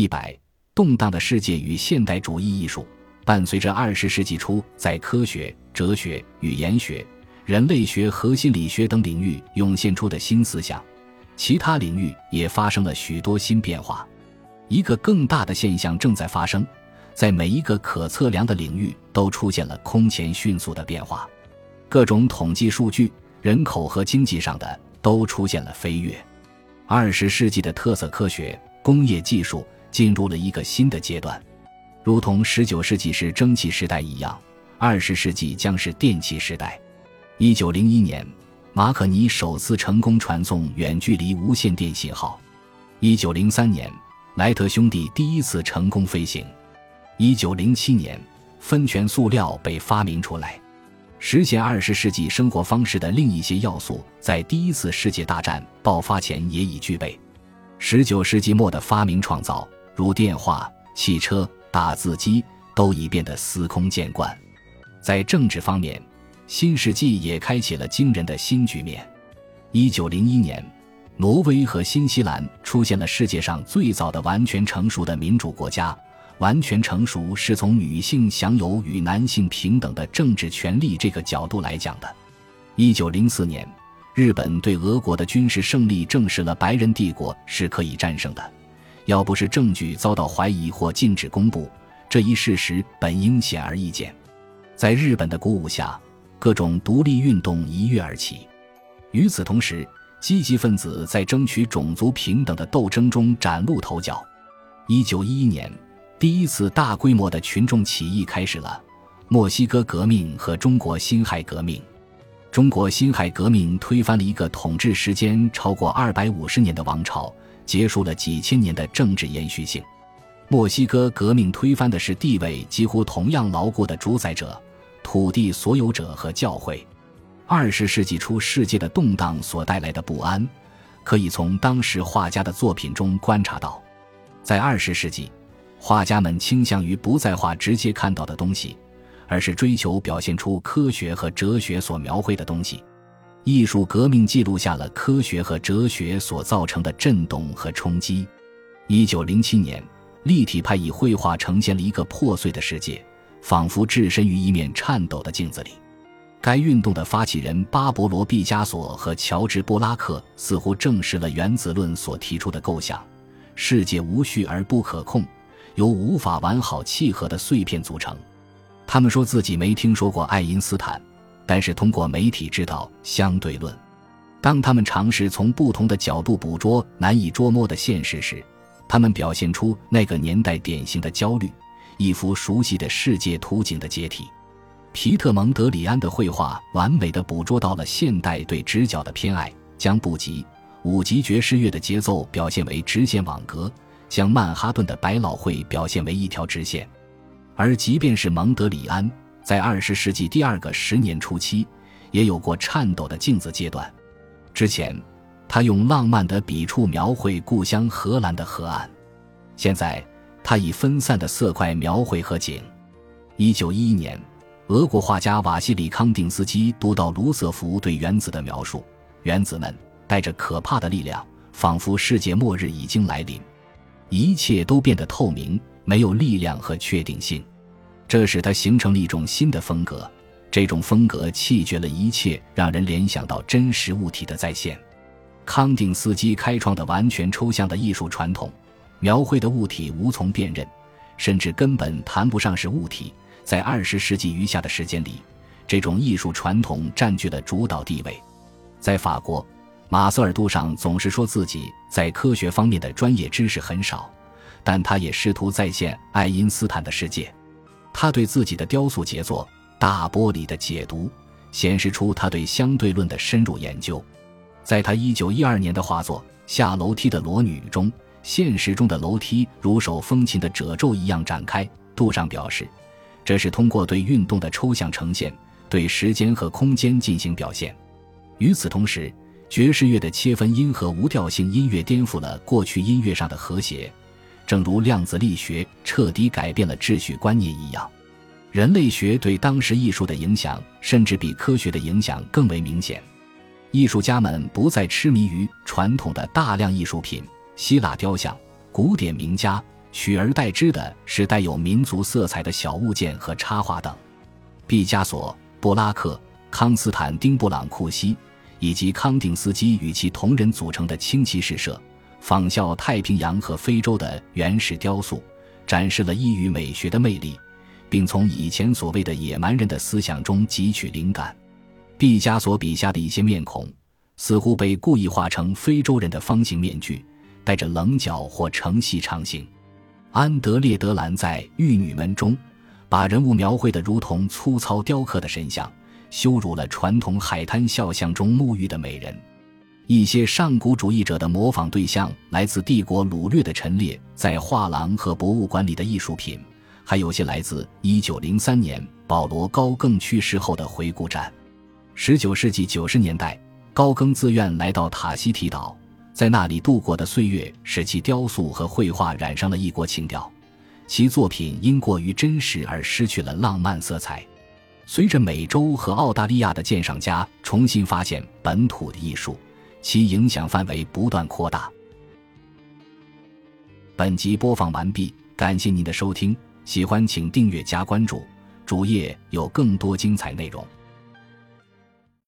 一百动荡的世界与现代主义艺术，伴随着二十世纪初在科学、哲学、语言学、人类学和心理学等领域涌现出的新思想，其他领域也发生了许多新变化。一个更大的现象正在发生，在每一个可测量的领域都出现了空前迅速的变化，各种统计数据、人口和经济上的都出现了飞跃。二十世纪的特色科学、工业技术进入了一个新的阶段，如同十九世纪是蒸汽时代一样，二十世纪将是电气时代。一九零一年，马可尼首次成功传送远距离无线电信号。一九零三年。莱特兄弟第一次成功飞行。一九零七年，分权塑料被发明出来，实现二十世纪生活方式的另一些要素，在第一次世界大战爆发前也已具备。十九世纪末的发明创造，如电话、汽车、打字机，都已变得司空见惯。在政治方面，新世纪也开启了惊人的新局面。一九零一年。挪威和新西兰出现了世界上最早的完全成熟的民主国家。完全成熟是从女性享有与男性平等的政治权利这个角度来讲的。一九零四年，日本对俄国的军事胜利证实了白人帝国是可以战胜的。要不是证据遭到怀疑或禁止公布，这一事实本应显而易见。在日本的鼓舞下，各种独立运动一跃而起。与此同时，积极分子在争取种族平等的斗争中崭露头角。一九一一年，第一次大规模的群众起义开始了——墨西哥革命和中国辛亥革命。中国辛亥革命推翻了一个统治时间超过二百五十年的王朝，结束了几千年的政治延续性。墨西哥革命推翻的是地位几乎同样牢固的主宰者、土地所有者和教会。二十世纪初，世界的动荡所带来的不安，可以从当时画家的作品中观察到。在二十世纪，画家们倾向于不再画直接看到的东西，而是追求表现出科学和哲学所描绘的东西。艺术革命记录下了科学和哲学所造成的震动和冲击。一九零七年，立体派以绘画呈现了一个破碎的世界，仿佛置身于一面颤抖的镜子里。该运动的发起人巴勃罗·毕加索和乔治·布拉克似乎证实了原子论所提出的构想：世界无序而不可控，由无法完好契合的碎片组成。他们说自己没听说过爱因斯坦，但是通过媒体知道相对论。当他们尝试从不同的角度捕捉难以捉摸的现实时，他们表现出那个年代典型的焦虑：一幅熟悉的世界图景的解体。皮特蒙德里安的绘画完美的捕捉到了现代对直角的偏爱，将布吉五级爵士乐的节奏表现为直线网格，将曼哈顿的百老汇表现为一条直线。而即便是蒙德里安，在二十世纪第二个十年初期，也有过颤抖的镜子阶段。之前，他用浪漫的笔触描绘故乡荷兰的河岸；现在，他以分散的色块描绘河景。一九一一年。俄国画家瓦西里康定斯基读到卢瑟福对原子的描述：原子们带着可怕的力量，仿佛世界末日已经来临，一切都变得透明，没有力量和确定性。这使他形成了一种新的风格，这种风格弃绝了一切让人联想到真实物体的再现。康定斯基开创的完全抽象的艺术传统，描绘的物体无从辨认，甚至根本谈不上是物体。在二十世纪余下的时间里，这种艺术传统占据了主导地位。在法国，马瑟尔·杜尚总是说自己在科学方面的专业知识很少，但他也试图再现爱因斯坦的世界。他对自己的雕塑杰作《大玻璃》的解读，显示出他对相对论的深入研究。在他一九一二年的画作《下楼梯的裸女》中，现实中的楼梯如手风琴的褶皱一样展开。杜尚表示。这是通过对运动的抽象呈现，对时间和空间进行表现。与此同时，爵士乐的切分音和无调性音乐颠覆了过去音乐上的和谐，正如量子力学彻底改变了秩序观念一样。人类学对当时艺术的影响，甚至比科学的影响更为明显。艺术家们不再痴迷于传统的大量艺术品、希腊雕像、古典名家、取而代之的是带有民族色彩的小物件和插画等。毕加索、布拉克、康斯坦丁·布朗库西以及康定斯基与其同仁组成的轻骑士社，仿效太平洋和非洲的原始雕塑，展示了异域美学的魅力，并从以前所谓的野蛮人的思想中汲取灵感。毕加索笔下的一些面孔，似乎被故意画成非洲人的方形面具，带着棱角或呈细长形。安德烈·德兰在《玉女们》中，把人物描绘的如同粗糙雕刻的神像，羞辱了传统海滩肖像中沐浴的美人。一些上古主义者的模仿对象来自帝国掳掠的陈列在画廊和博物馆里的艺术品，还有些来自1903年保罗·高更去世后的回顾展。十九世纪九十年代，高更自愿来到塔希提岛，在那里度过的岁月使其雕塑和绘画染上了异国情调，其作品因过于真实而失去了浪漫色彩。随着美洲和澳大利亚的鉴赏家重新发现本土的艺术，其影响范围不断扩大。本集播放完毕，感谢您的收听，喜欢请订阅加关注，主页有更多精彩内容。